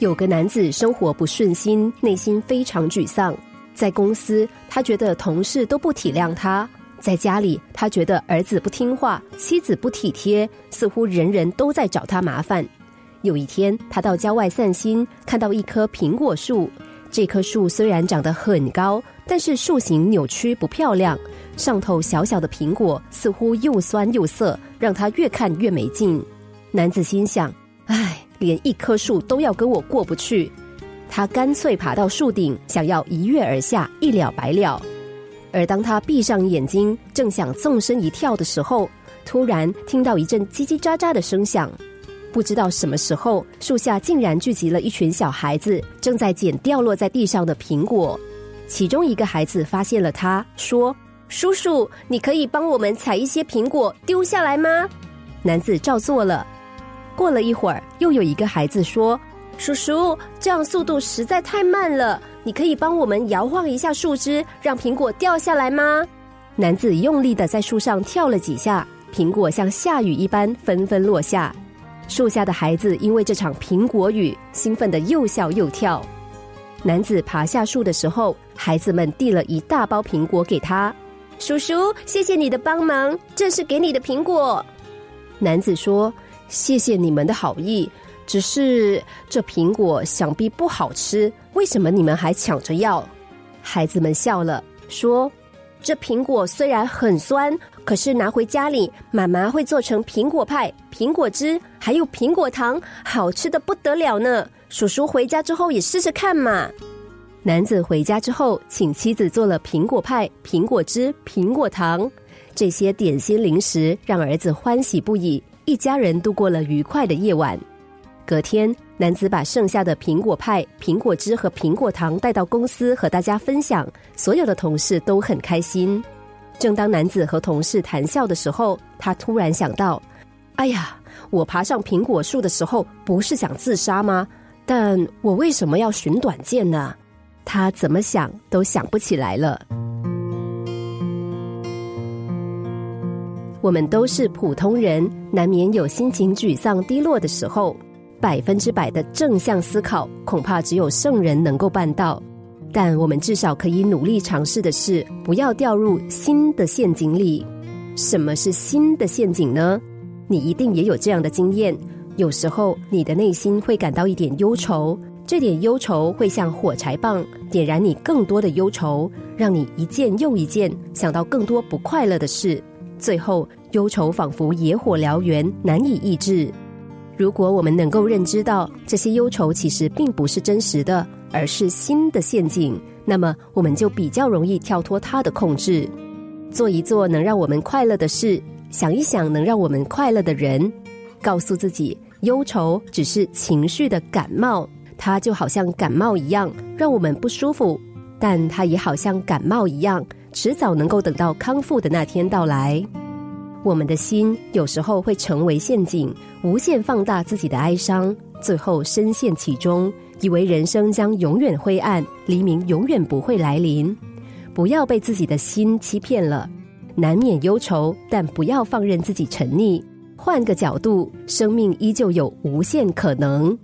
有个男子生活不顺心，内心非常沮丧。在公司，他觉得同事都不体谅他；在家里，他觉得儿子不听话，妻子不体贴，似乎人人都在找他麻烦。有一天，他到郊外散心，看到一棵苹果树。这棵树虽然长得很高，但是树形扭曲不漂亮，上头小小的苹果似乎又酸又涩，让他越看越没劲。男子心想：唉。连一棵树都要跟我过不去，他干脆爬到树顶，想要一跃而下，一了百了。而当他闭上眼睛，正想纵身一跳的时候，突然听到一阵叽叽喳喳的声响。不知道什么时候，树下竟然聚集了一群小孩子，正在捡掉落在地上的苹果。其中一个孩子发现了他，说：“叔叔，你可以帮我们采一些苹果丢下来吗？”男子照做了。过了一会儿，又有一个孩子说：“叔叔，这样速度实在太慢了，你可以帮我们摇晃一下树枝，让苹果掉下来吗？”男子用力的在树上跳了几下，苹果像下雨一般纷纷落下。树下的孩子因为这场苹果雨，兴奋的又笑又跳。男子爬下树的时候，孩子们递了一大包苹果给他：“叔叔，谢谢你的帮忙，这是给你的苹果。”男子说。谢谢你们的好意，只是这苹果想必不好吃，为什么你们还抢着要？孩子们笑了，说：“这苹果虽然很酸，可是拿回家里，妈妈会做成苹果派、苹果汁，还有苹果糖，好吃的不得了呢。叔叔回家之后也试试看嘛。”男子回家之后，请妻子做了苹果派、苹果汁、苹果糖这些点心零食，让儿子欢喜不已。一家人度过了愉快的夜晚。隔天，男子把剩下的苹果派、苹果汁和苹果糖带到公司和大家分享，所有的同事都很开心。正当男子和同事谈笑的时候，他突然想到：“哎呀，我爬上苹果树的时候不是想自杀吗？但我为什么要寻短见呢？”他怎么想都想不起来了。我们都是普通人，难免有心情沮丧、低落的时候。百分之百的正向思考，恐怕只有圣人能够办到。但我们至少可以努力尝试的是，不要掉入新的陷阱里。什么是新的陷阱呢？你一定也有这样的经验：有时候你的内心会感到一点忧愁，这点忧愁会像火柴棒，点燃你更多的忧愁，让你一件又一件想到更多不快乐的事。最后，忧愁仿佛野火燎原，难以抑制。如果我们能够认知到这些忧愁其实并不是真实的，而是新的陷阱，那么我们就比较容易跳脱它的控制，做一做能让我们快乐的事，想一想能让我们快乐的人，告诉自己，忧愁只是情绪的感冒，它就好像感冒一样，让我们不舒服，但它也好像感冒一样。迟早能够等到康复的那天到来。我们的心有时候会成为陷阱，无限放大自己的哀伤，最后深陷其中，以为人生将永远灰暗，黎明永远不会来临。不要被自己的心欺骗了，难免忧愁，但不要放任自己沉溺。换个角度，生命依旧有无限可能。